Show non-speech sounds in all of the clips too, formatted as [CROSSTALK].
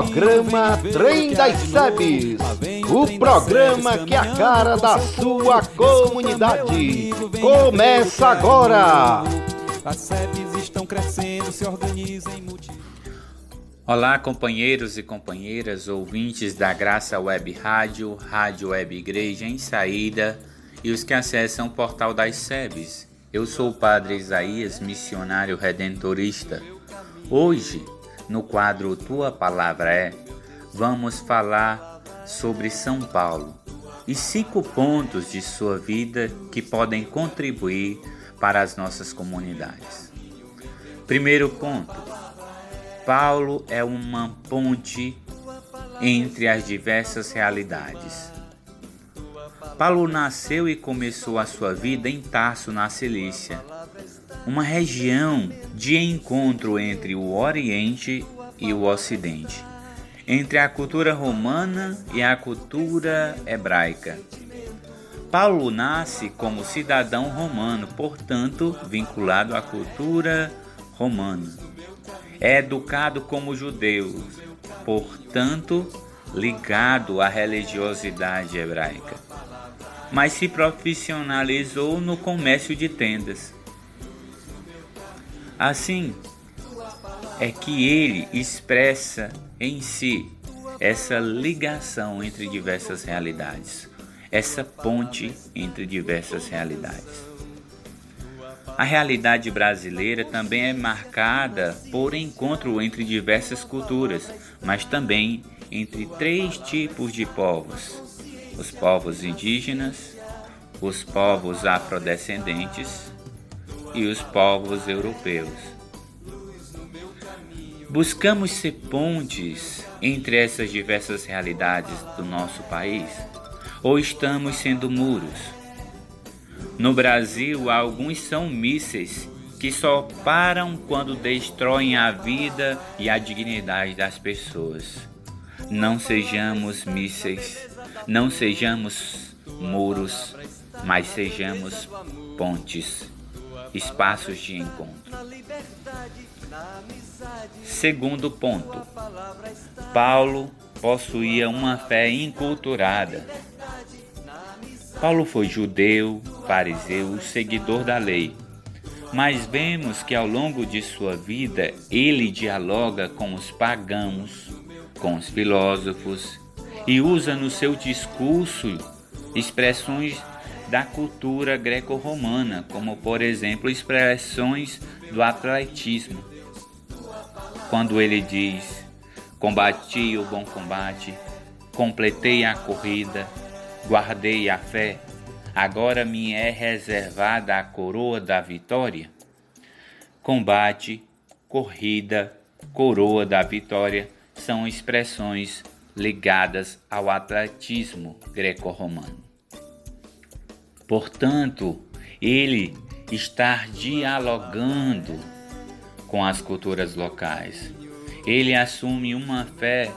Programa Trem das Sebes. O programa que é a cara da sua comunidade. Começa agora. As sebes estão crescendo, se organizam em multidão. Olá, companheiros e companheiras, ouvintes da Graça Web Rádio, Rádio Web Igreja em Saída e os que acessam o portal das SEBs. Eu sou o Padre Isaías, missionário redentorista. Hoje, no quadro Tua Palavra é, vamos falar sobre São Paulo e cinco pontos de sua vida que podem contribuir para as nossas comunidades. Primeiro ponto Paulo é uma ponte entre as diversas realidades. Paulo nasceu e começou a sua vida em Tarso, na Cilícia, uma região de encontro entre o Oriente e o Ocidente, entre a cultura romana e a cultura hebraica. Paulo nasce como cidadão romano, portanto, vinculado à cultura romana é educado como judeu, portanto, ligado à religiosidade hebraica, mas se profissionalizou no comércio de tendas. Assim, é que ele expressa em si essa ligação entre diversas realidades, essa ponte entre diversas realidades. A realidade brasileira também é marcada por encontro entre diversas culturas, mas também entre três tipos de povos: os povos indígenas, os povos afrodescendentes e os povos europeus. Buscamos ser pontes entre essas diversas realidades do nosso país ou estamos sendo muros? No Brasil, alguns são mísseis que só param quando destroem a vida e a dignidade das pessoas. Não sejamos mísseis, não sejamos muros, mas sejamos pontes, espaços de encontro. Segundo ponto, Paulo possuía uma fé inculturada Paulo foi judeu, fariseu, seguidor da lei. Mas vemos que ao longo de sua vida ele dialoga com os pagãos, com os filósofos e usa no seu discurso expressões da cultura greco-romana, como por exemplo expressões do atletismo. Quando ele diz: Combati o bom combate, completei a corrida, guardei a fé, agora me é reservada a coroa da vitória? Combate, corrida, coroa da vitória são expressões ligadas ao atletismo greco-romano. Portanto, ele está dialogando com as culturas locais. Ele assume uma fé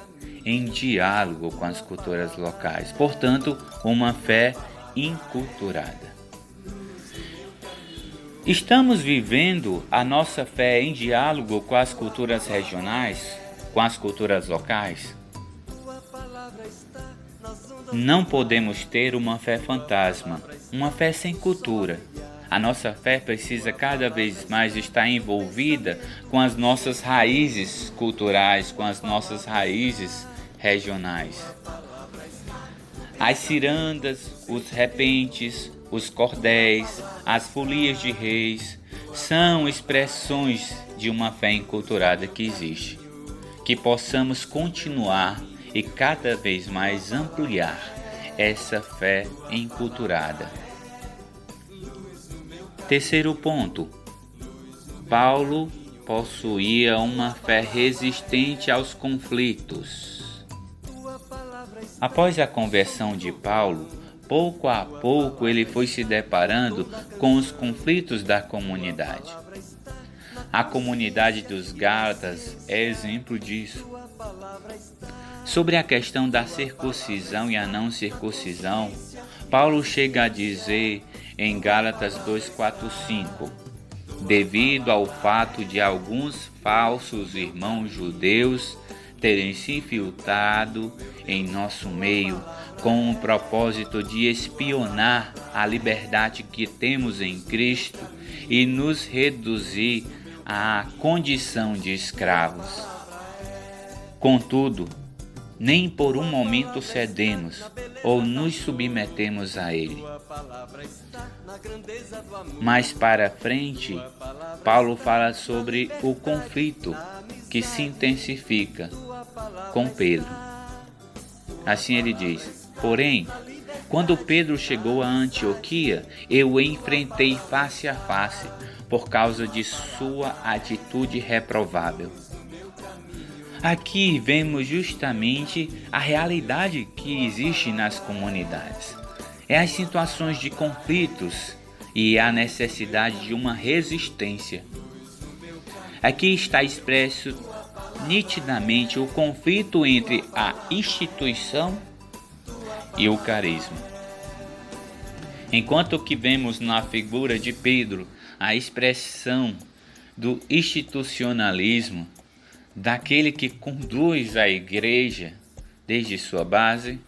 em diálogo com as culturas locais, portanto, uma fé inculturada. Estamos vivendo a nossa fé em diálogo com as culturas regionais, com as culturas locais? Não podemos ter uma fé fantasma, uma fé sem cultura. A nossa fé precisa cada vez mais estar envolvida com as nossas raízes culturais, com as nossas raízes regionais. As cirandas, os repentes, os cordéis, as folias de reis são expressões de uma fé enculturada que existe. Que possamos continuar e cada vez mais ampliar essa fé enculturada. Terceiro ponto. Paulo possuía uma fé resistente aos conflitos. Após a conversão de Paulo, pouco a pouco ele foi se deparando com os conflitos da comunidade. A comunidade dos Gálatas é exemplo disso. Sobre a questão da circuncisão e a não circuncisão, Paulo chega a dizer em Gálatas 2:4-5: devido ao fato de alguns falsos irmãos judeus terem se infiltrado em nosso meio com o propósito de espionar a liberdade que temos em Cristo e nos reduzir à condição de escravos. Contudo, nem por um momento cedemos ou nos submetemos a ele. Mais para frente, Paulo fala sobre o conflito que se intensifica com Pedro. Assim ele diz: Porém, quando Pedro chegou a Antioquia, eu o enfrentei face a face por causa de sua atitude reprovável. Aqui vemos justamente a realidade que existe nas comunidades. É as situações de conflitos e a necessidade de uma resistência. Aqui está expresso nitidamente o conflito entre a instituição e o carisma. Enquanto que vemos na figura de Pedro a expressão do institucionalismo, daquele que conduz a igreja desde sua base,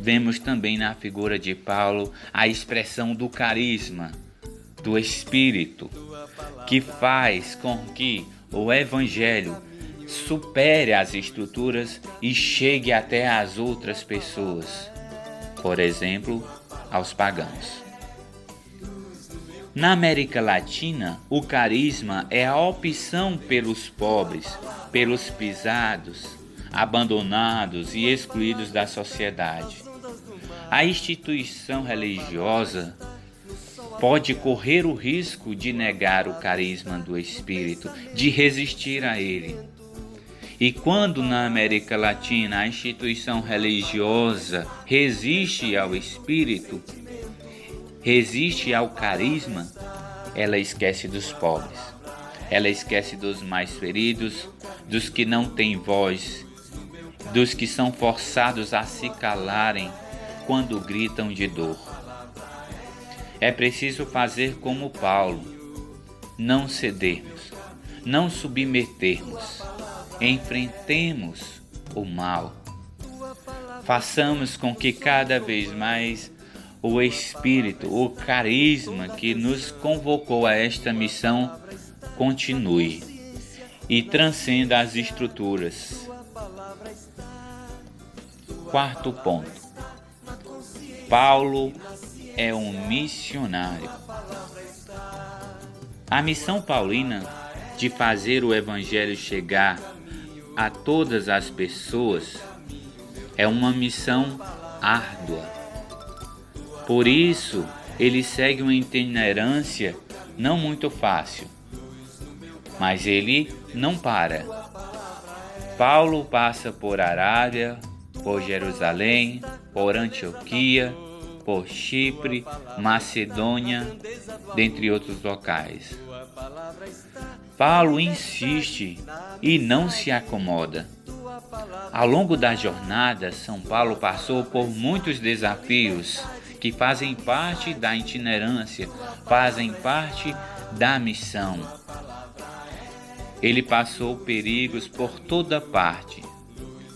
vemos também na figura de Paulo a expressão do carisma, do Espírito, que faz com que o Evangelho supere as estruturas e chegue até as outras pessoas, por exemplo, aos pagãos. Na América Latina, o carisma é a opção pelos pobres, pelos pisados, abandonados e excluídos da sociedade. A instituição religiosa pode correr o risco de negar o carisma do Espírito, de resistir a ele. E quando na América Latina a instituição religiosa resiste ao Espírito, resiste ao carisma, ela esquece dos pobres. Ela esquece dos mais feridos, dos que não têm voz, dos que são forçados a se calarem quando gritam de dor. É preciso fazer como Paulo, não cedermos, não submetermos, enfrentemos o mal. Façamos com que cada vez mais o Espírito, o carisma que nos convocou a esta missão continue e transcenda as estruturas. Quarto ponto. Paulo é um missionário. A missão paulina de fazer o evangelho chegar a todas as pessoas é uma missão árdua por isso, ele segue uma itinerância não muito fácil, mas ele não para. Paulo passa por Arábia, por Jerusalém, por Antioquia, por Chipre, Macedônia, dentre outros locais. Paulo insiste e não se acomoda. Ao longo da jornada, São Paulo passou por muitos desafios que fazem parte da itinerância, fazem parte da missão. Ele passou perigos por toda parte.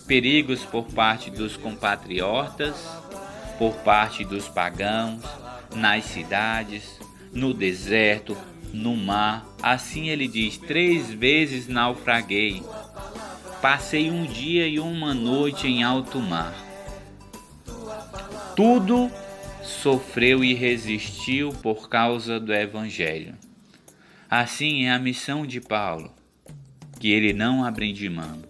Perigos por parte dos compatriotas, por parte dos pagãos, nas cidades, no deserto, no mar. Assim ele diz: três vezes naufraguei. Passei um dia e uma noite em alto mar. Tudo sofreu e resistiu por causa do Evangelho. Assim é a missão de Paulo, que ele não abre de mão.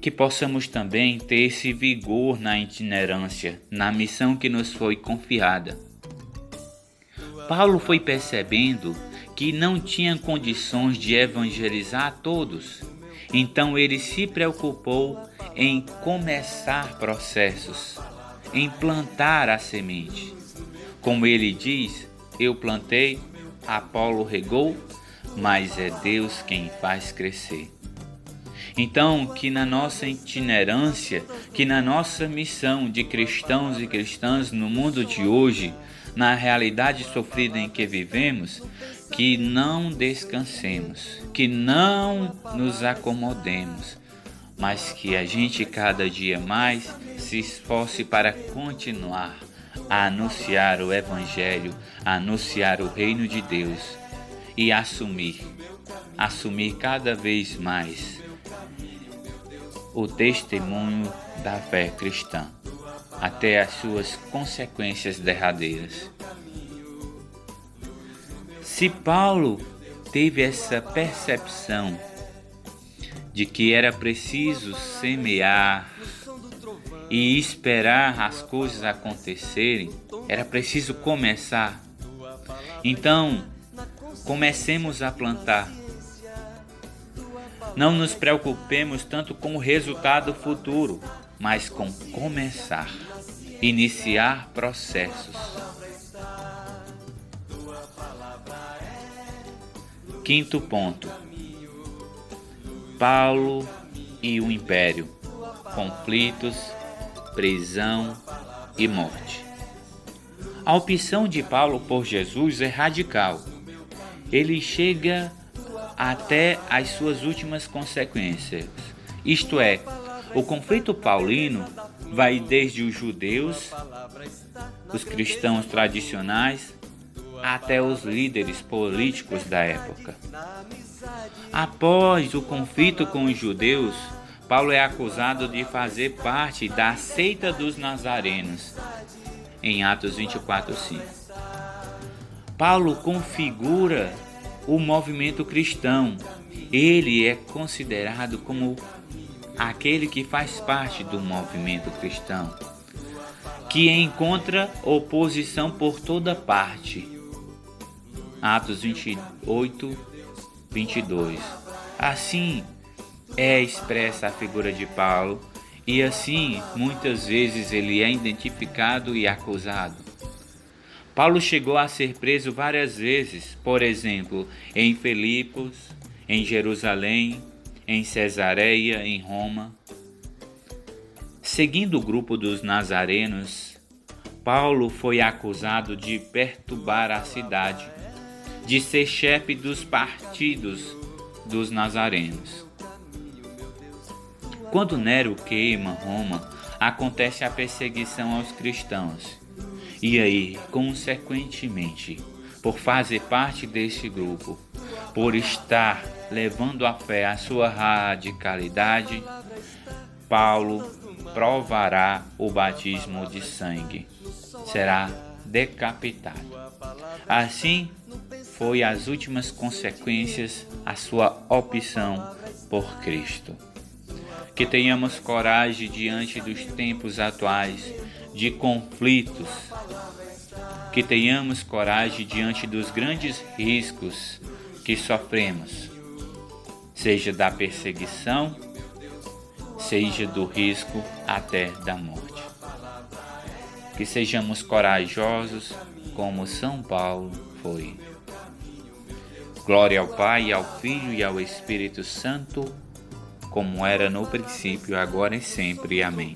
Que possamos também ter esse vigor na itinerância, na missão que nos foi confiada. Paulo foi percebendo que não tinha condições de evangelizar a todos, então ele se preocupou em começar processos em plantar a semente. Como ele diz, eu plantei, Apolo regou, mas é Deus quem faz crescer. Então, que na nossa itinerância, que na nossa missão de cristãos e cristãs no mundo de hoje, na realidade sofrida em que vivemos, que não descansemos, que não nos acomodemos, mas que a gente cada dia mais se esforce para continuar a anunciar o Evangelho, a anunciar o reino de Deus e assumir, assumir cada vez mais o testemunho da fé cristã até as suas consequências derradeiras. Se Paulo teve essa percepção de que era preciso semear e esperar as coisas acontecerem, era preciso começar. Então, comecemos a plantar. Não nos preocupemos tanto com o resultado futuro, mas com começar, iniciar processos. Quinto ponto: Paulo e o Império, conflitos, prisão e morte. A opção de Paulo por Jesus é radical. Ele chega até as suas últimas consequências, isto é, o conflito paulino vai desde os judeus, os cristãos tradicionais, até os líderes políticos da época. Após o conflito com os judeus, Paulo é acusado de fazer parte da seita dos nazarenos, em Atos 24:5. Paulo configura o movimento cristão. Ele é considerado como aquele que faz parte do movimento cristão, que encontra oposição por toda parte. Atos 28, 22. Assim é expressa a figura de Paulo, e assim muitas vezes ele é identificado e acusado. Paulo chegou a ser preso várias vezes, por exemplo, em Filipos, em Jerusalém, em Cesareia, em Roma. Seguindo o grupo dos nazarenos, Paulo foi acusado de perturbar a cidade, de ser chefe dos partidos dos nazarenos. Quando Nero queima Roma, acontece a perseguição aos cristãos. E aí, consequentemente, por fazer parte desse grupo, por estar levando a fé à sua radicalidade, Paulo provará o batismo de sangue. Será decapitado. Assim, foi as últimas consequências a sua opção por Cristo. Que tenhamos coragem diante dos tempos atuais de conflitos. Que tenhamos coragem diante dos grandes riscos que sofremos seja da perseguição, seja do risco até da morte. Que sejamos corajosos como São Paulo foi. Glória ao Pai, ao Filho e ao Espírito Santo, como era no princípio, agora e sempre. Amém.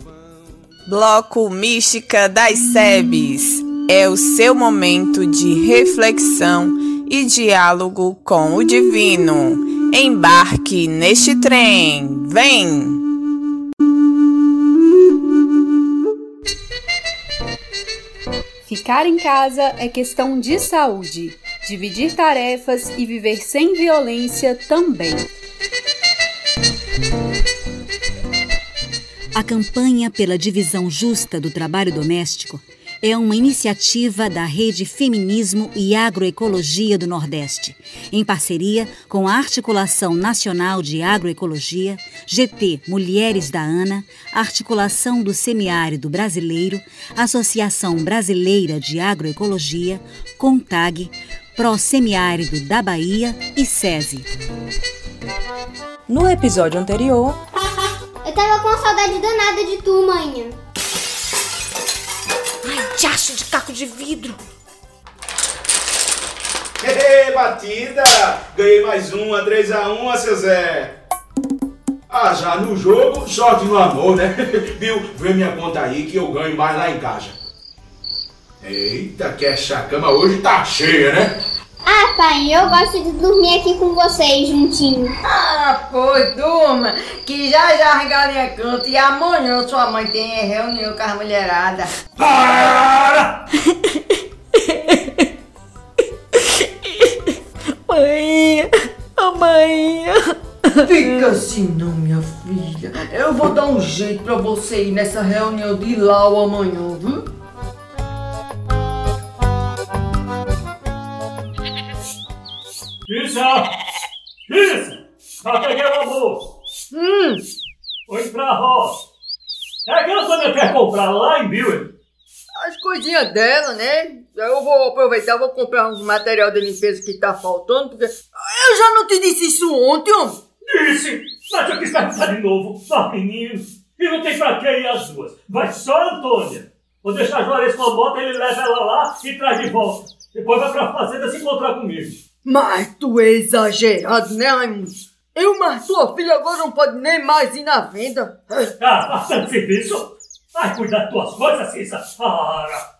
Bloco Mística das SEBs é o seu momento de reflexão e diálogo com o divino. Embarque neste trem. Vem! Ficar em casa é questão de saúde. Dividir tarefas e viver sem violência também. A campanha pela divisão justa do trabalho doméstico é uma iniciativa da Rede Feminismo e Agroecologia do Nordeste, em parceria com a Articulação Nacional de Agroecologia, GT Mulheres da ANA, Articulação do Semiárido Brasileiro, Associação Brasileira de Agroecologia, CONTAG, Pro Semiárido da Bahia e SESI. No episódio anterior. Eu tava com uma saudade danada de tu, manhã. Diacho de caco de vidro. Ei, batida! Ganhei mais uma, 3x1, seu Zé. Ah, já no jogo, sorte no amor, né? [LAUGHS] Viu? Vê minha conta aí que eu ganho mais lá em casa. Eita, que essa cama hoje tá cheia, né? Ah, pai, eu gosto de dormir aqui com vocês juntinho. Ah, pois durma, que já já a galinha canta e amanhã sua mãe tem reunião com as mulheradas. Para! [LAUGHS] Mãe, a mãe. Fica assim não, minha filha. Eu vou dar um jeito pra você ir nessa reunião de Lau amanhã, viu? Isso! Isso! Já peguei o almoço! Hum, Foi pra roça! É aquela coisa que quer comprar lá em Bill. as coisinhas dela, né? Eu vou aproveitar, vou comprar uns material de limpeza que tá faltando, porque eu já não te disse isso ontem, homem. Disse! Mas eu quis perguntar de novo. Só menino. E não tem pra que ir as duas. Vai só a Antônia. Vou deixar a Juarez com a moto, ele leva ela lá e traz de volta. Depois vai pra fazenda se encontrar comigo. Mas tu é exagerado, né, Raimundo? Eu, mas tua filha agora não pode nem mais ir na venda. [LAUGHS] Ah, bastante serviço. Vai cuidar das tuas coisas, Cissa. Para.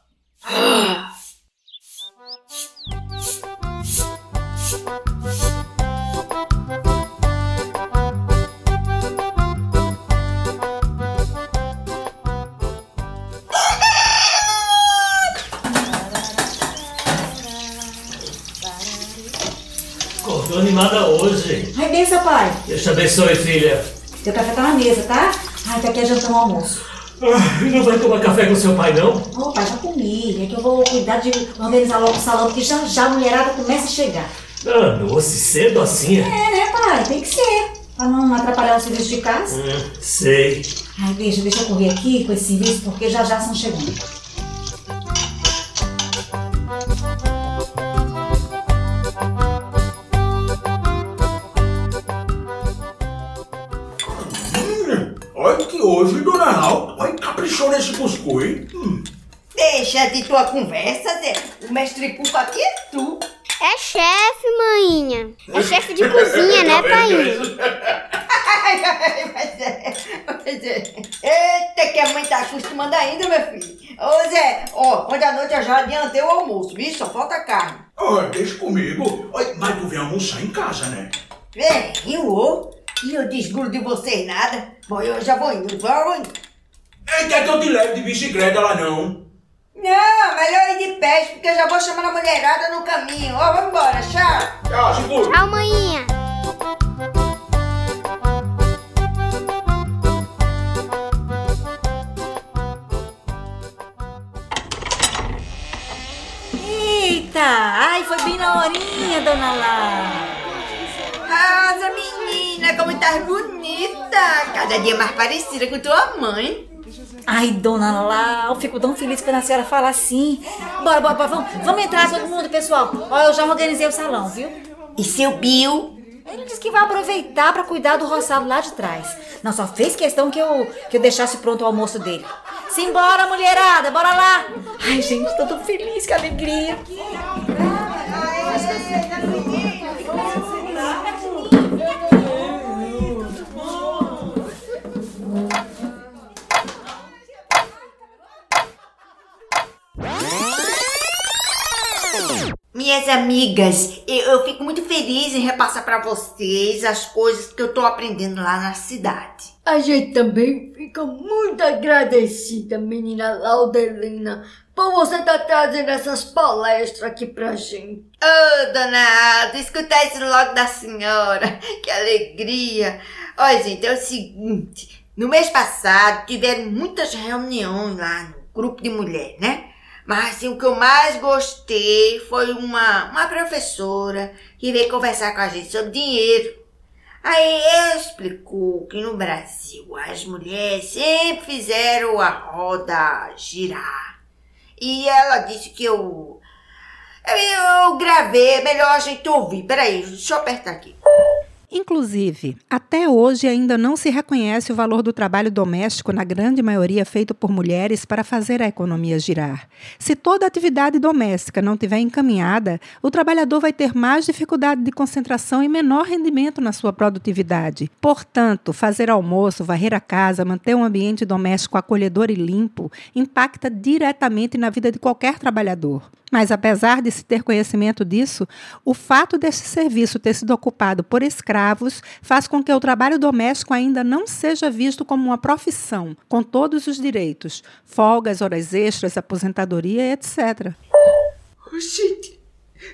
Acordou animada hoje. Ai, benção, pai. Deus te abençoe, filha. Teu café tá na mesa, tá? Ai, tá aqui adiantando o almoço. Ah, não vai tomar café com seu pai, não? Ô, pai, já comi. É que eu vou cuidar de organizar logo o salão, porque já já a mulherada começa a chegar. Ah, doce cedo assim? É, né, pai? Tem que ser. Pra não atrapalhar o serviço de casa. Hum, sei. Ai, deixa, deixa eu correr aqui com esse serviço, porque já já estão chegando. Hoje, dona Lau, olha, caprichou nesse cuscuz, hein? Hum. Deixa de tua conversa, Zé. O mestre Cuco aqui é tu. É chefe, maninha. É chefe de cozinha, né, [LAUGHS] pai? Mas é, é. Eita, que a mãe tá acostumando ainda, meu filho. Ô Zé, ó, ontem à noite eu já adiantei o almoço, viu? Só falta carne. Olha, deixa comigo. Olha, mas tu vem almoçar em casa, né? Vem, ô. E eu desgrudo de vocês nada. Bom, eu já vou indo, vou indo. Ei, quer que eu te leve de bicicleta lá, não? Não, melhor ir de pé, porque eu já vou chamando a mulherada no caminho. Ó, vamos embora, tchau. Tchau, seguro. Tchau, maninha. Eita! Ai, foi bem na horinha, dona Lá. Nossa, menina, como tá bonita. Cada dia mais parecida com tua mãe. Ai, dona Lá, eu fico tão feliz quando a senhora fala assim. Bora, bora, bora, vamos, vamos entrar todo mundo, pessoal. Ó, eu já organizei o salão, viu? E seu Bill? Ele disse que vai aproveitar pra cuidar do roçado lá de trás. Não, só fez questão que eu, que eu deixasse pronto o almoço dele. Simbora, mulherada, bora lá. Ai, gente, tô tão feliz, que alegria. Minhas amigas, eu, eu fico muito feliz em repassar pra vocês as coisas que eu tô aprendendo lá na cidade. A gente também fica muito agradecida, menina Laudelina, por você estar trazendo essas palestras aqui pra gente. Ô, dona Alda, escutar isso logo da senhora. Que alegria. Olha, gente, é o seguinte. No mês passado, tiveram muitas reuniões lá no grupo de mulher, né? Mas assim, o que eu mais gostei foi uma, uma professora que veio conversar com a gente sobre dinheiro. Aí ela explicou que no Brasil as mulheres sempre fizeram a roda girar. E ela disse que eu. Eu, eu gravei, é melhor a gente ouvir. Peraí, deixa eu apertar aqui. Inclusive, até hoje ainda não se reconhece o valor do trabalho doméstico, na grande maioria feito por mulheres, para fazer a economia girar. Se toda atividade doméstica não tiver encaminhada, o trabalhador vai ter mais dificuldade de concentração e menor rendimento na sua produtividade. Portanto, fazer almoço, varrer a casa, manter um ambiente doméstico acolhedor e limpo impacta diretamente na vida de qualquer trabalhador. Mas, apesar de se ter conhecimento disso, o fato deste serviço ter sido ocupado por escravos faz com que o trabalho doméstico ainda não seja visto como uma profissão, com todos os direitos, folgas, horas extras, aposentadoria, etc. Oh, gente,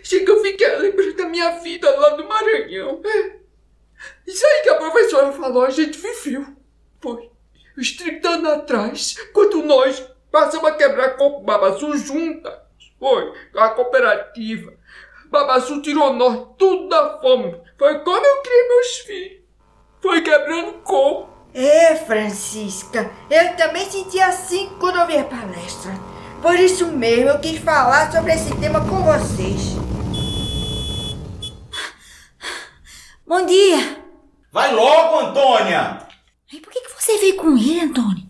chega eu fiquei lembrando da minha vida lá no Maranhão. É. Isso aí que a professora falou, a gente viveu. Foi uns 30 anos atrás, quando nós passamos a quebrar coco babaçu juntas. Foi, a cooperativa. Babaçu tirou nós tudo da fome. Foi como eu criei meus filhos. Foi quebrando coco. É, Francisca, eu também senti assim quando ouvi a palestra. Por isso mesmo eu quis falar sobre esse tema com vocês. Bom dia! Vai logo, Antônia! Ai, por que, que você veio com ele, Antônio?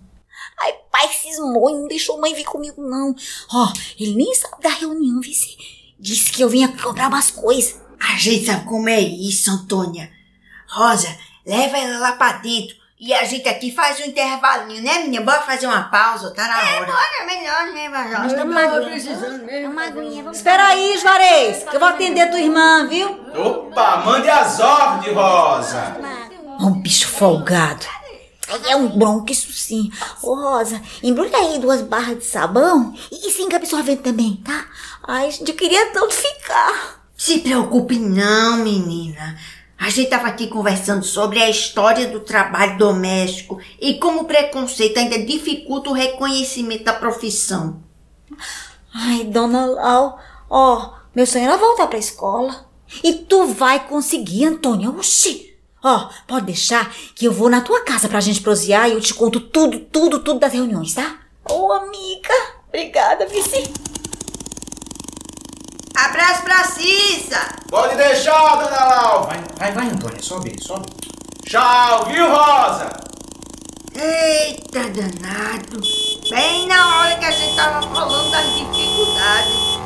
Ai, pai cismou e não deixou mãe vir comigo, não. Ó, ele nem sabe da reunião, vice. Disse que eu vinha cobrar umas coisas. A gente sabe como é isso, Antônia. Rosa, leva ela lá pra dentro. E a gente aqui faz um intervalinho, né, menina? Bora fazer uma pausa, tá na hora. É, bora, melhor, né, Major? Nós estamos precisando mesmo. Uma aguinha, vamos Espera aí, Juarez, que eu vou atender tua irmã, viu? Opa, mande as ordens, Rosa. Um bicho folgado. É um bronco, isso sim. Ô, Rosa, embrulha aí duas barras de sabão e, e cinco absorvente também, tá? Ai, gente, eu queria tanto ficar. Se preocupe não, menina. A gente tava aqui conversando sobre a história do trabalho doméstico e como o preconceito ainda dificulta o reconhecimento da profissão. Ai, dona Lau, ó, meu sonho era voltar pra escola. E tu vai conseguir, Antônia. Oxi! Ó, pode deixar que eu vou na tua casa pra gente prosear e eu te conto tudo, tudo, tudo das reuniões, tá? Ô, amiga. Obrigada, Vici. Abraço pra Cissa. Pode deixar, dona Lau. Vai, vai, vai, Antônia. Sobe, sobe. Tchau, viu, Rosa? Eita, danado. Bem na hora que a gente tava falando das dificuldades.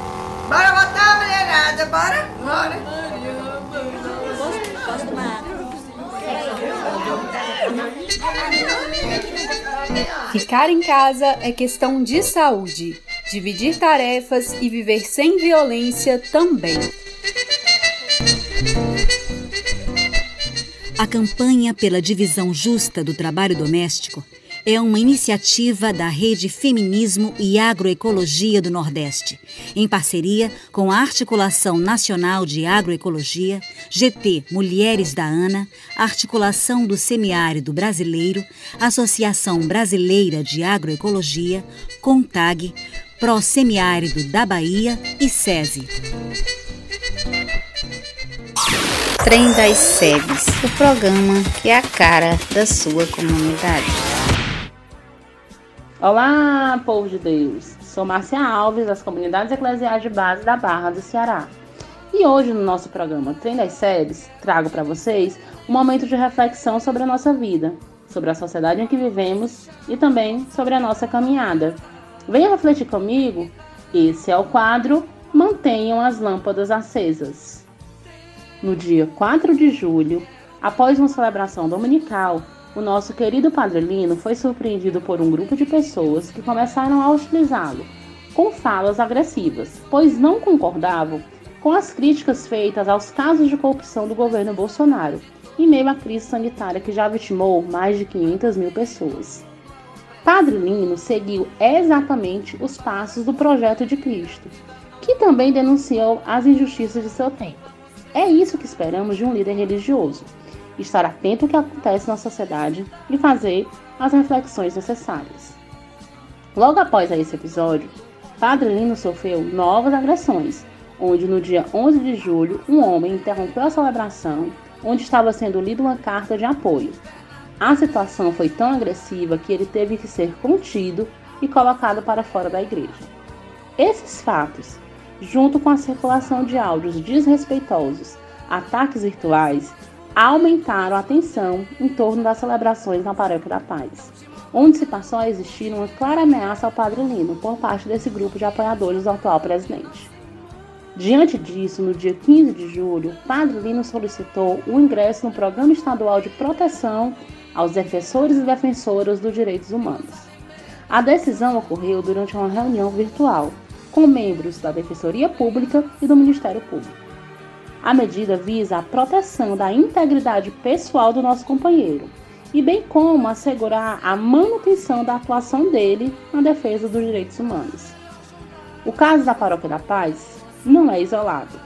Bora botar a mulherada, bora? Bora. Ficar em casa é questão de saúde. Dividir tarefas e viver sem violência também. A campanha pela divisão justa do trabalho doméstico é uma iniciativa da Rede Feminismo e Agroecologia do Nordeste, em parceria com a Articulação Nacional de Agroecologia, GT Mulheres da ANA, Articulação do Semiárido Brasileiro, Associação Brasileira de Agroecologia, CONTAG, Pro Semiárido da Bahia e SESI. Trem das SEBs, o programa que é a cara da sua comunidade. Olá, povo de Deus! Sou Márcia Alves, das Comunidades Eclesiais de Base da Barra do Ceará. E hoje, no nosso programa Trem das Séries, trago para vocês um momento de reflexão sobre a nossa vida, sobre a sociedade em que vivemos e também sobre a nossa caminhada. Venha refletir comigo. Esse é o quadro Mantenham as Lâmpadas Acesas. No dia 4 de julho, após uma celebração dominical, o nosso querido Padre Lino foi surpreendido por um grupo de pessoas que começaram a utilizá-lo com falas agressivas, pois não concordavam com as críticas feitas aos casos de corrupção do governo Bolsonaro, em meio à crise sanitária que já vitimou mais de 500 mil pessoas. Padre Lino seguiu exatamente os passos do projeto de Cristo, que também denunciou as injustiças de seu tempo. É isso que esperamos de um líder religioso estar atento ao que acontece na sociedade e fazer as reflexões necessárias. Logo após esse episódio, Padre Lino sofreu novas agressões, onde no dia 11 de julho um homem interrompeu a celebração onde estava sendo lida uma carta de apoio. A situação foi tão agressiva que ele teve que ser contido e colocado para fora da igreja. Esses fatos, junto com a circulação de áudios desrespeitosos, ataques virtuais aumentaram a tensão em torno das celebrações na Paróquia da Paz, onde se passou a existir uma clara ameaça ao Padre Lino por parte desse grupo de apoiadores do atual presidente. Diante disso, no dia 15 de julho, Padre Lino solicitou o ingresso no Programa Estadual de Proteção aos defensores e defensoras dos direitos humanos. A decisão ocorreu durante uma reunião virtual com membros da Defensoria Pública e do Ministério Público. A medida visa a proteção da integridade pessoal do nosso companheiro e bem como assegurar a manutenção da atuação dele na defesa dos direitos humanos. O caso da Paróquia da Paz não é isolado.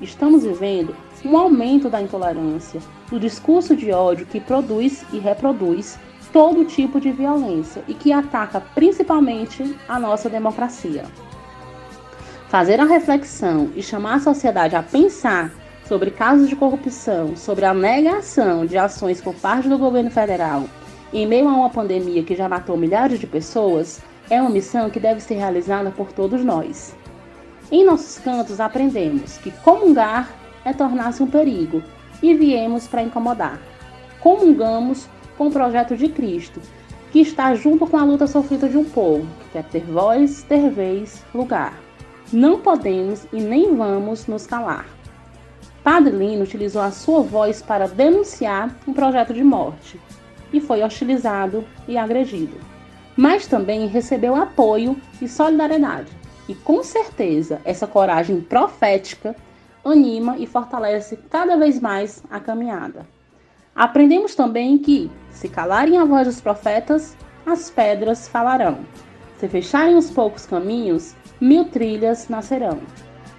Estamos vivendo um aumento da intolerância, do discurso de ódio que produz e reproduz todo tipo de violência e que ataca principalmente a nossa democracia. Fazer a reflexão e chamar a sociedade a pensar sobre casos de corrupção, sobre a negação de ações por parte do governo federal em meio a uma pandemia que já matou milhares de pessoas, é uma missão que deve ser realizada por todos nós. Em nossos cantos aprendemos que comungar é tornar-se um perigo e viemos para incomodar. Comungamos com o projeto de Cristo, que está junto com a luta sofrida de um povo, que é ter voz, ter vez, lugar. Não podemos e nem vamos nos calar. Padre Lino utilizou a sua voz para denunciar um projeto de morte e foi hostilizado e agredido. Mas também recebeu apoio e solidariedade. E com certeza essa coragem profética anima e fortalece cada vez mais a caminhada. Aprendemos também que, se calarem a voz dos profetas, as pedras falarão. Se fecharem os poucos caminhos, mil trilhas nascerão.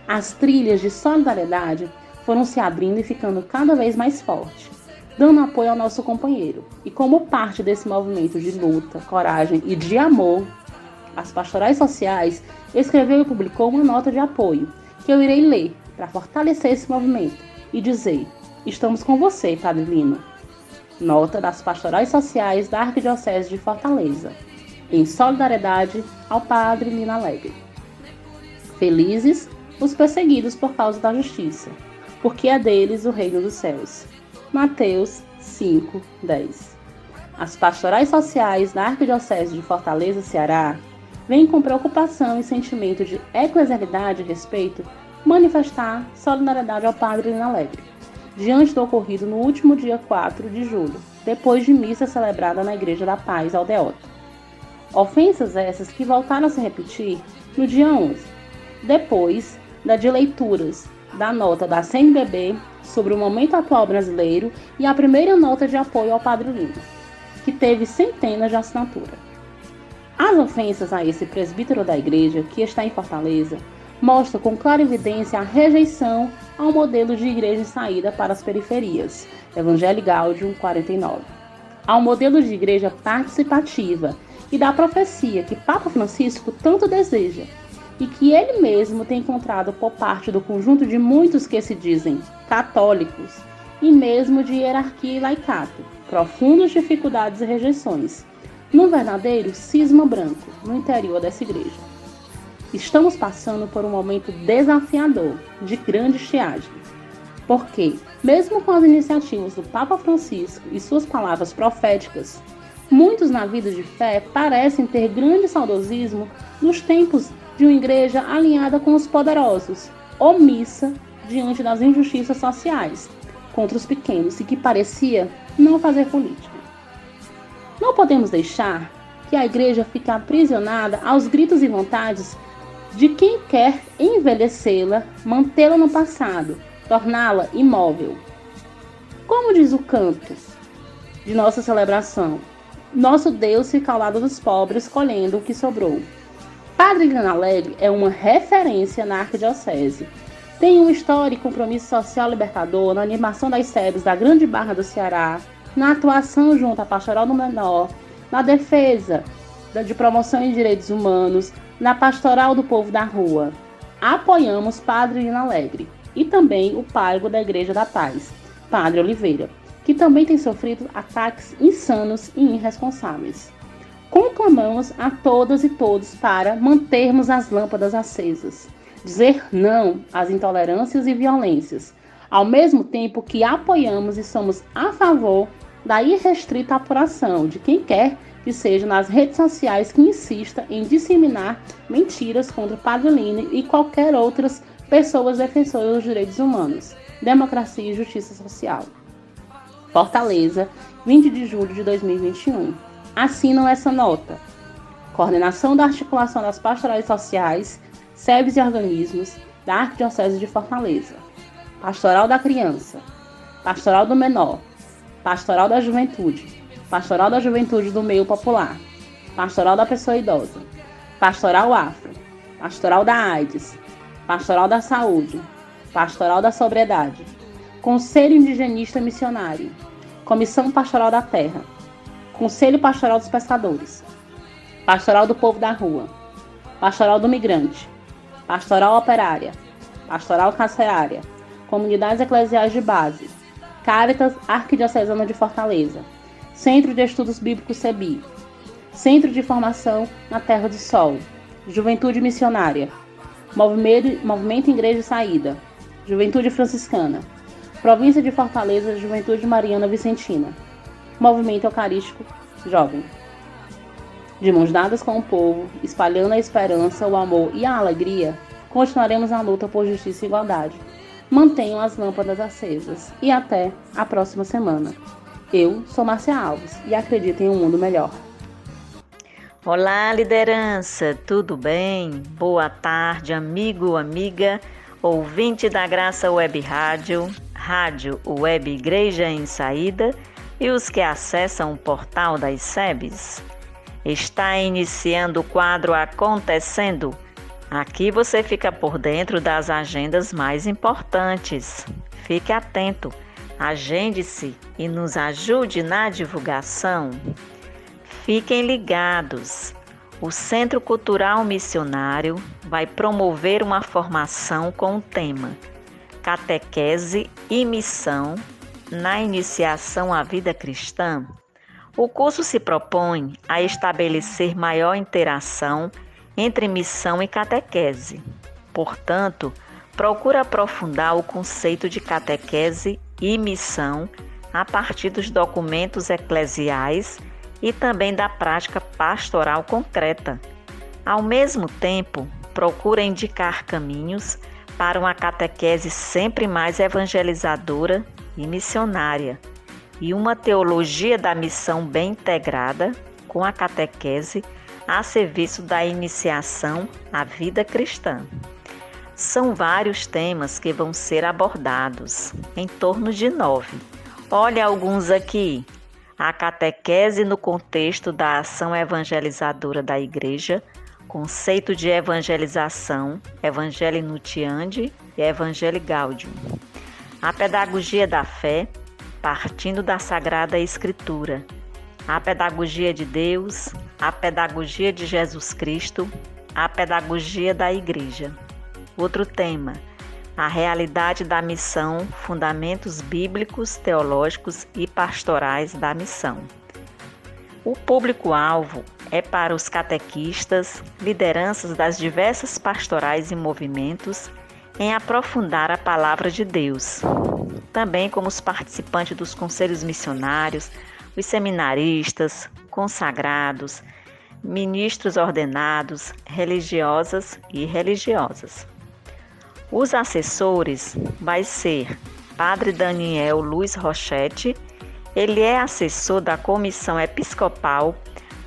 As trilhas de solidariedade foram se abrindo e ficando cada vez mais fortes, dando apoio ao nosso companheiro. E como parte desse movimento de luta, coragem e de amor, as pastorais sociais escreveu e publicou uma nota de apoio, que eu irei ler para fortalecer esse movimento e dizer: estamos com você, Padre Lino. Nota das Pastorais Sociais da Arquidiocese de Fortaleza, em solidariedade ao Padre Lino Alegre. Felizes os perseguidos por causa da justiça, porque é deles o reino dos céus. Mateus 5, 10. As pastorais sociais da Arquidiocese de Fortaleza, Ceará, vêm com preocupação e sentimento de eclesialidade e respeito manifestar solidariedade ao Padre Alegre, diante do ocorrido no último dia 4 de julho, depois de missa celebrada na Igreja da Paz Aldeota. Ofensas essas que voltaram a se repetir no dia 11, depois da de leituras da nota da CNBB sobre o momento atual brasileiro e a primeira nota de apoio ao Padre Lino, que teve centenas de assinatura. As ofensas a esse presbítero da igreja, que está em Fortaleza, mostra com clara evidência a rejeição ao modelo de igreja saída para as periferias, Evangelho Gaudium 49, ao modelo de igreja participativa e da profecia que Papa Francisco tanto deseja e que ele mesmo tem encontrado por parte do conjunto de muitos que se dizem católicos e mesmo de hierarquia e laicato, profundas dificuldades e rejeições, num verdadeiro cisma branco no interior dessa igreja. Estamos passando por um momento desafiador, de grande estiagem. Porque, mesmo com as iniciativas do Papa Francisco e suas palavras proféticas, muitos na vida de fé parecem ter grande saudosismo dos tempos de uma igreja alinhada com os poderosos, omissa diante das injustiças sociais contra os pequenos e que parecia não fazer política. Não podemos deixar que a igreja fique aprisionada aos gritos e vontades de quem quer envelhecê-la, mantê-la no passado, torná-la imóvel. Como diz o canto de nossa celebração, nosso Deus fica ao lado dos pobres, colhendo o que sobrou. Padre Lino Alegre é uma referência na arquidiocese. Tem um histórico compromisso social libertador na animação das sedes da Grande Barra do Ceará, na atuação junto à Pastoral do Menor, na defesa de promoção de direitos humanos, na Pastoral do Povo da Rua. Apoiamos Padre Lino Alegre e também o pároco da Igreja da Paz, Padre Oliveira, que também tem sofrido ataques insanos e irresponsáveis. Conclamamos a todas e todos para mantermos as lâmpadas acesas, dizer não às intolerâncias e violências, ao mesmo tempo que apoiamos e somos a favor da irrestrita apuração de quem quer que seja nas redes sociais que insista em disseminar mentiras contra Padre e qualquer outras pessoas defensoras dos direitos humanos, democracia e justiça social. Fortaleza, 20 de julho de 2021. Assinam essa nota. Coordenação da Articulação das Pastorais Sociais, SEBs e Organismos da Arquidiocese de Fortaleza. Pastoral da Criança, Pastoral do Menor, Pastoral da Juventude, Pastoral da Juventude do Meio Popular, Pastoral da Pessoa Idosa, Pastoral Afro, Pastoral da AIDS, Pastoral da Saúde, Pastoral da Sobriedade, Conselho Indigenista Missionário, Comissão Pastoral da Terra, Conselho Pastoral dos Pescadores, Pastoral do Povo da Rua, Pastoral do Migrante, Pastoral Operária, Pastoral Carcerária, Comunidades Eclesiais de Base, Caritas Arquidiocesana de Fortaleza, Centro de Estudos Bíblicos CEBI, Centro de Formação na Terra do Sol, Juventude Missionária, Movimento, Movimento Igreja Saída, Juventude Franciscana, Província de Fortaleza, Juventude Mariana Vicentina, Movimento Eucarístico Jovem. De mãos dadas com o povo, espalhando a esperança, o amor e a alegria, continuaremos a luta por justiça e igualdade. Mantenham as lâmpadas acesas e até a próxima semana. Eu sou Márcia Alves e acredito em um mundo melhor. Olá, liderança, tudo bem? Boa tarde, amigo, amiga, ouvinte da Graça Web Rádio, Rádio Web Igreja em Saída e os que acessam o portal das SEBs. Está iniciando o quadro Acontecendo. Aqui você fica por dentro das agendas mais importantes. Fique atento Agende-se e nos ajude na divulgação. Fiquem ligados. O Centro Cultural Missionário vai promover uma formação com o tema Catequese e Missão na iniciação à vida cristã. O curso se propõe a estabelecer maior interação entre missão e catequese. Portanto, procura aprofundar o conceito de catequese e missão a partir dos documentos eclesiais e também da prática pastoral concreta. Ao mesmo tempo, procura indicar caminhos para uma catequese sempre mais evangelizadora e missionária, e uma teologia da missão bem integrada com a catequese a serviço da iniciação à vida cristã. São vários temas que vão ser abordados, em torno de nove. Olha alguns aqui. A catequese no contexto da ação evangelizadora da igreja, conceito de evangelização, Evangelho Nutiandi e Evangelho Gaudium. A pedagogia da fé, partindo da Sagrada Escritura. A pedagogia de Deus, a pedagogia de Jesus Cristo, a pedagogia da igreja. Outro tema: a realidade da missão, fundamentos bíblicos, teológicos e pastorais da missão. O público-alvo é para os catequistas, lideranças das diversas pastorais e movimentos, em aprofundar a palavra de Deus, também como os participantes dos conselhos missionários, os seminaristas, consagrados, ministros ordenados, religiosas e religiosas. Os assessores vai ser Padre Daniel Luiz Rochete, ele é assessor da Comissão Episcopal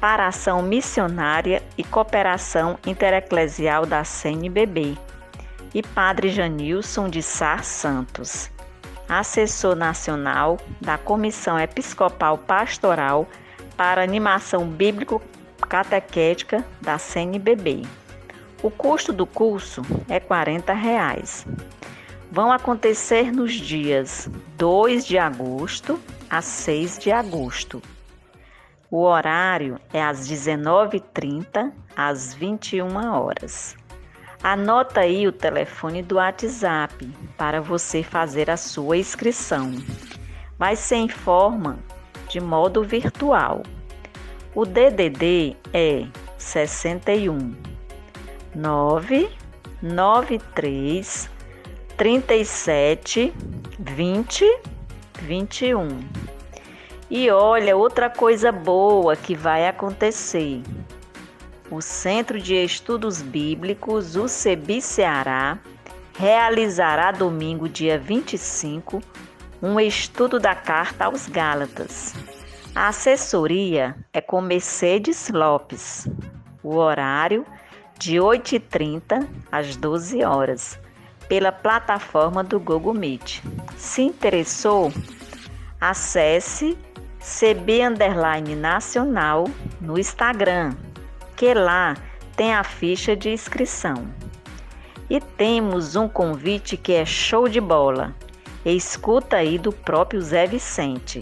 para Ação Missionária e Cooperação Intereclesial da CNBB, e Padre Janilson de Sar Santos, assessor nacional da Comissão Episcopal Pastoral para Animação Bíblico Catequética da CNBB. O custo do curso é 40 reais. Vão acontecer nos dias 2 de agosto a 6 de agosto. O horário é às 19h30 às 21 horas. Anota aí o telefone do WhatsApp para você fazer a sua inscrição. Vai ser em forma de modo virtual. O DDD é 61 993 37 20 21. E olha, outra coisa boa que vai acontecer. O Centro de Estudos Bíblicos, o CEBI Ceará, realizará domingo, dia 25, um estudo da carta aos Gálatas. A assessoria é com Mercedes Lopes. O horário de 8h30 às 12 horas, pela plataforma do Google Meet. Se interessou, acesse CB Nacional no Instagram, que lá tem a ficha de inscrição. E temos um convite que é show de bola. Escuta aí do próprio Zé Vicente.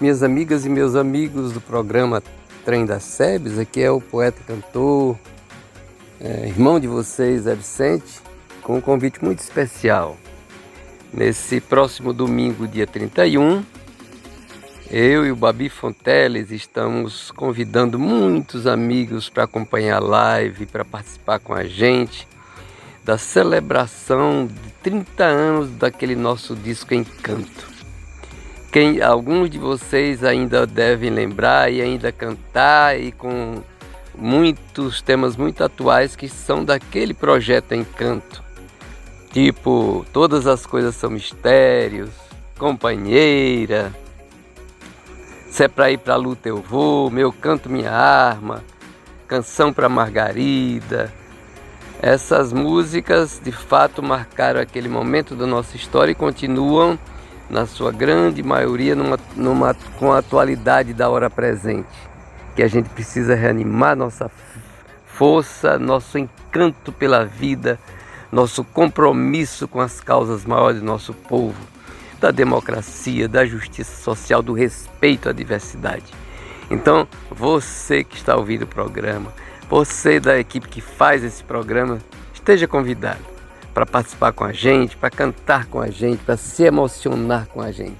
Minhas amigas e meus amigos do programa Trem das Sebes, aqui é o poeta cantor, é, irmão de vocês, Zé Vicente, com um convite muito especial. Nesse próximo domingo, dia 31, eu e o Babi Fonteles estamos convidando muitos amigos para acompanhar a live, para participar com a gente da celebração de 30 anos daquele nosso disco Encanto. Quem, alguns de vocês ainda devem lembrar e ainda cantar e com muitos temas muito atuais que são daquele projeto Encanto. Tipo, todas as coisas são mistérios, companheira, se é pra ir pra luta eu vou, meu canto minha arma, canção para Margarida. Essas músicas de fato marcaram aquele momento da nossa história e continuam na sua grande maioria numa, numa, com a atualidade da hora presente, que a gente precisa reanimar nossa força, nosso encanto pela vida, nosso compromisso com as causas maiores do nosso povo, da democracia, da justiça social, do respeito à diversidade. Então, você que está ouvindo o programa, você da equipe que faz esse programa, esteja convidado para participar com a gente, para cantar com a gente, para se emocionar com a gente.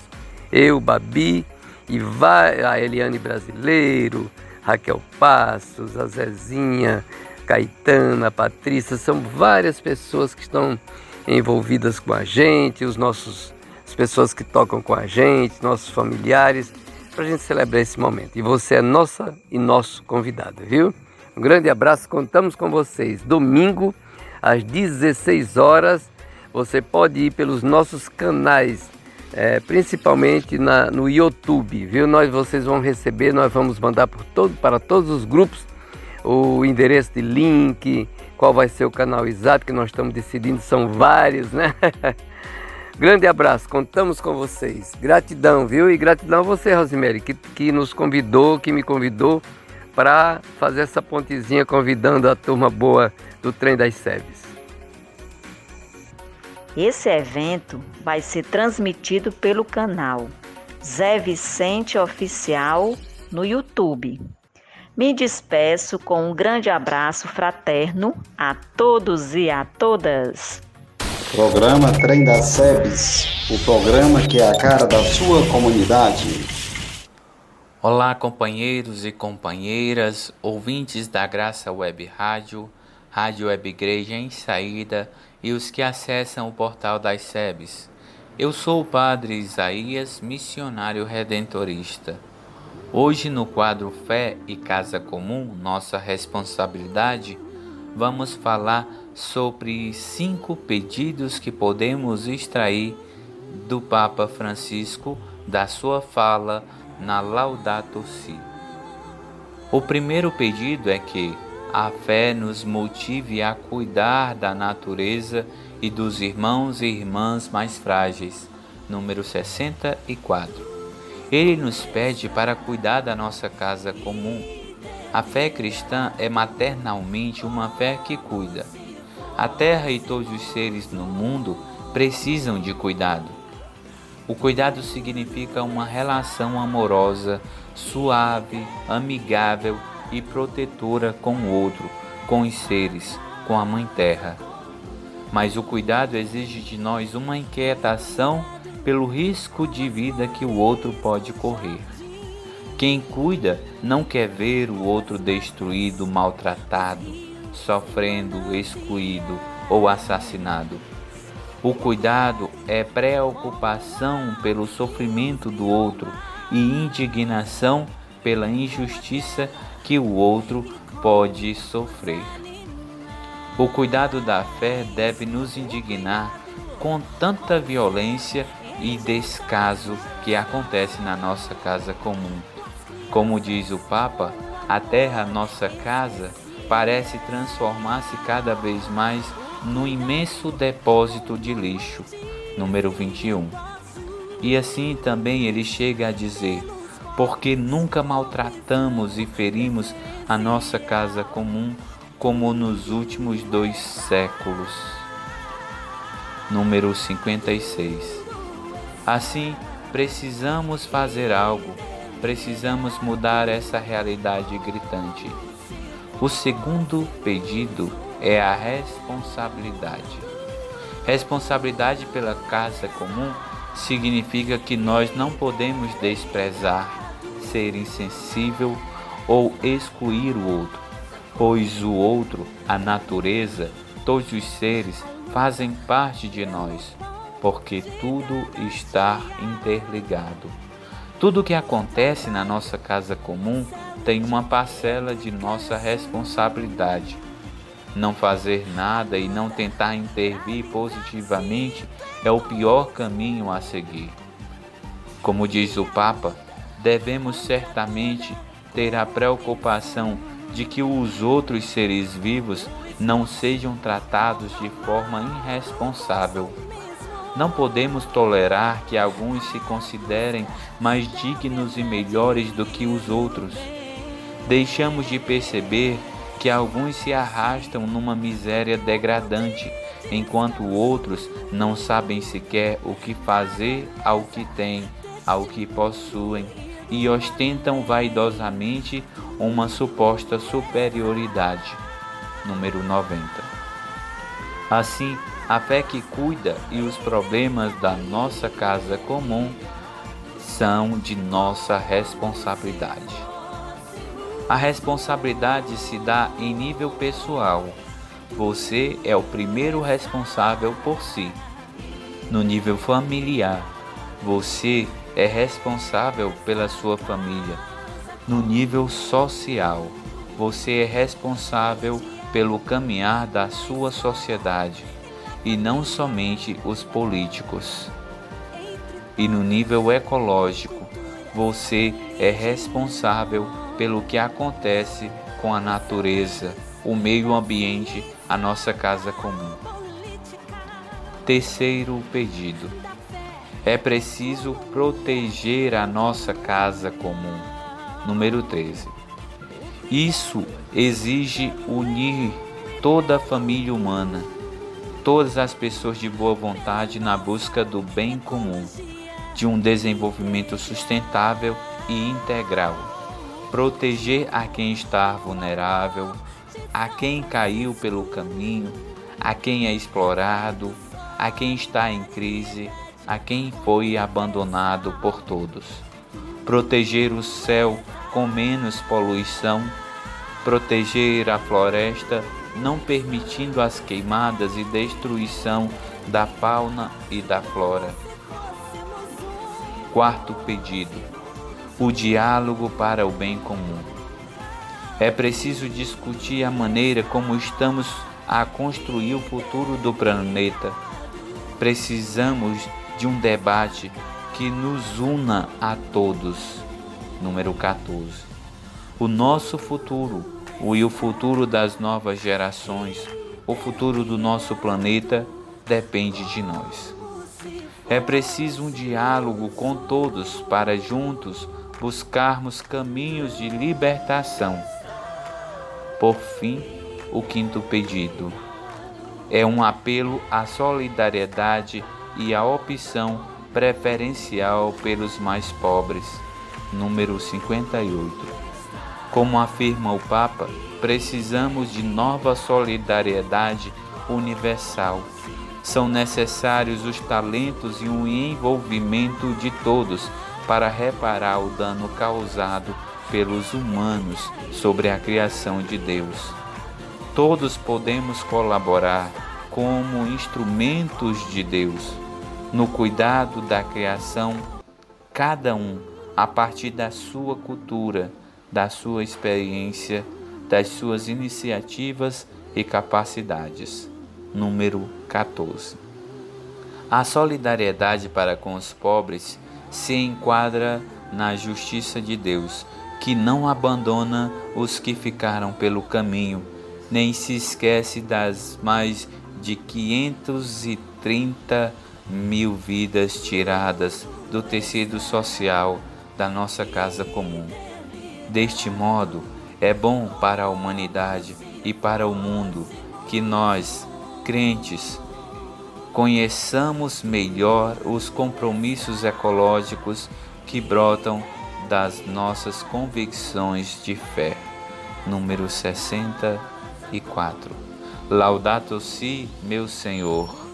Eu, Babi e vai a Eliane Brasileiro, Raquel Passos, a Zezinha, Caetana, Patrícia, são várias pessoas que estão envolvidas com a gente, os nossos pessoas que tocam com a gente, nossos familiares, para a gente celebrar esse momento. E você é nossa e nosso convidado, viu? Um grande abraço, contamos com vocês. Domingo, às 16 horas. Você pode ir pelos nossos canais, é, principalmente na, no YouTube, viu? Nós vocês vão receber, nós vamos mandar todo, para todos os grupos o endereço de link, qual vai ser o canal exato que nós estamos decidindo, são vários, né? [LAUGHS] Grande abraço, contamos com vocês. Gratidão, viu? E gratidão a você, Rosemary, que, que nos convidou, que me convidou para fazer essa pontezinha convidando a turma boa do Trem das Sebes. Esse evento vai ser transmitido pelo canal Zé Vicente Oficial no YouTube. Me despeço com um grande abraço fraterno a todos e a todas. Programa Trem das Sebes, o programa que é a cara da sua comunidade. Olá, companheiros e companheiras, ouvintes da Graça Web Rádio, Rádio Web Igreja em Saída e os que acessam o portal das SEBs. Eu sou o Padre Isaías, missionário redentorista. Hoje, no quadro Fé e Casa Comum, nossa responsabilidade, vamos falar sobre cinco pedidos que podemos extrair do Papa Francisco da sua fala na Laudato Si. O primeiro pedido é que a fé nos motive a cuidar da natureza e dos irmãos e irmãs mais frágeis. Número 64. Ele nos pede para cuidar da nossa casa comum. A fé cristã é maternalmente uma fé que cuida. A terra e todos os seres no mundo precisam de cuidado. O cuidado significa uma relação amorosa, suave, amigável e protetora com o outro, com os seres, com a Mãe Terra. Mas o cuidado exige de nós uma inquietação pelo risco de vida que o outro pode correr. Quem cuida não quer ver o outro destruído, maltratado, sofrendo, excluído ou assassinado. O cuidado é preocupação pelo sofrimento do outro e indignação pela injustiça que o outro pode sofrer. O cuidado da fé deve nos indignar com tanta violência e descaso que acontece na nossa casa comum. Como diz o Papa, a terra, nossa casa, parece transformar-se cada vez mais no imenso depósito de lixo. Número 21. E assim também ele chega a dizer: porque nunca maltratamos e ferimos a nossa casa comum como nos últimos dois séculos. Número 56. Assim, precisamos fazer algo, precisamos mudar essa realidade gritante. O segundo pedido é a responsabilidade. Responsabilidade pela casa comum significa que nós não podemos desprezar, ser insensível ou excluir o outro, pois o outro, a natureza, todos os seres fazem parte de nós porque tudo está interligado. Tudo que acontece na nossa casa comum tem uma parcela de nossa responsabilidade. Não fazer nada e não tentar intervir positivamente é o pior caminho a seguir. Como diz o Papa, devemos certamente ter a preocupação de que os outros seres vivos não sejam tratados de forma irresponsável não podemos tolerar que alguns se considerem mais dignos e melhores do que os outros. Deixamos de perceber que alguns se arrastam numa miséria degradante, enquanto outros não sabem sequer o que fazer ao que têm, ao que possuem, e ostentam vaidosamente uma suposta superioridade. Número 90. Assim, a fé que cuida e os problemas da nossa casa comum são de nossa responsabilidade. A responsabilidade se dá em nível pessoal. Você é o primeiro responsável por si. No nível familiar, você é responsável pela sua família. No nível social, você é responsável pelo caminhar da sua sociedade e não somente os políticos. E no nível ecológico, você é responsável pelo que acontece com a natureza, o meio ambiente, a nossa casa comum. Terceiro pedido: é preciso proteger a nossa casa comum. Número 13. Isso exige unir toda a família humana todas as pessoas de boa vontade na busca do bem comum, de um desenvolvimento sustentável e integral. Proteger a quem está vulnerável, a quem caiu pelo caminho, a quem é explorado, a quem está em crise, a quem foi abandonado por todos. Proteger o céu com menos poluição, proteger a floresta não permitindo as queimadas e destruição da fauna e da flora. Quarto pedido: o diálogo para o bem comum. É preciso discutir a maneira como estamos a construir o futuro do planeta. Precisamos de um debate que nos una a todos. Número 14. O nosso futuro e o futuro das novas gerações, o futuro do nosso planeta depende de nós. É preciso um diálogo com todos para juntos buscarmos caminhos de libertação. Por fim, o quinto pedido é um apelo à solidariedade e à opção preferencial pelos mais pobres. Número 58. Como afirma o Papa, precisamos de nova solidariedade universal. São necessários os talentos e o envolvimento de todos para reparar o dano causado pelos humanos sobre a criação de Deus. Todos podemos colaborar como instrumentos de Deus no cuidado da criação, cada um a partir da sua cultura, da sua experiência, das suas iniciativas e capacidades. Número 14. A solidariedade para com os pobres se enquadra na justiça de Deus, que não abandona os que ficaram pelo caminho, nem se esquece das mais de 530 mil vidas tiradas do tecido social da nossa casa comum. Deste modo, é bom para a humanidade e para o mundo que nós, crentes, conheçamos melhor os compromissos ecológicos que brotam das nossas convicções de fé. Número 64. Laudato si, meu Senhor.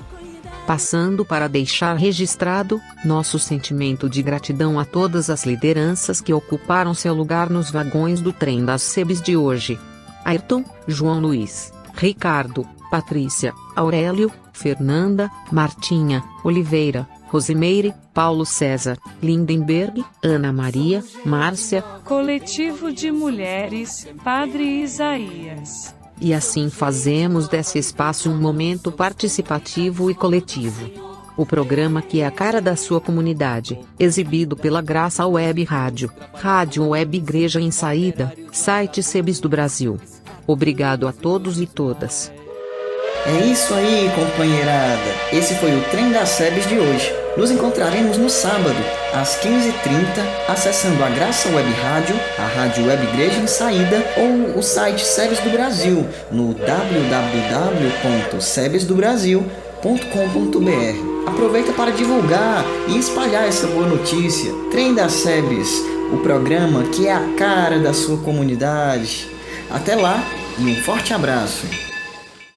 Passando para deixar registrado nosso sentimento de gratidão a todas as lideranças que ocuparam seu lugar nos vagões do trem das SEBs de hoje. Ayrton, João Luiz, Ricardo, Patrícia, Aurélio, Fernanda, Martinha, Oliveira, Rosimeire, Paulo César, Lindenberg, Ana Maria, Márcia, Coletivo de Mulheres, Padre Isaías. E assim fazemos desse espaço um momento participativo e coletivo. O programa que é a cara da sua comunidade, exibido pela Graça Web Rádio, Rádio Web Igreja em Saída, site Sebes do Brasil. Obrigado a todos e todas. É isso aí, companheirada. Esse foi o Trem das Sebes de hoje. Nos encontraremos no sábado, às 15h30, acessando a Graça Web Rádio, a Rádio Web Igreja em Saída ou o site Sebes do Brasil no www.sebesdobrasil.com.br. Aproveita para divulgar e espalhar essa boa notícia. Trem das Sebes, o programa que é a cara da sua comunidade. Até lá e um forte abraço.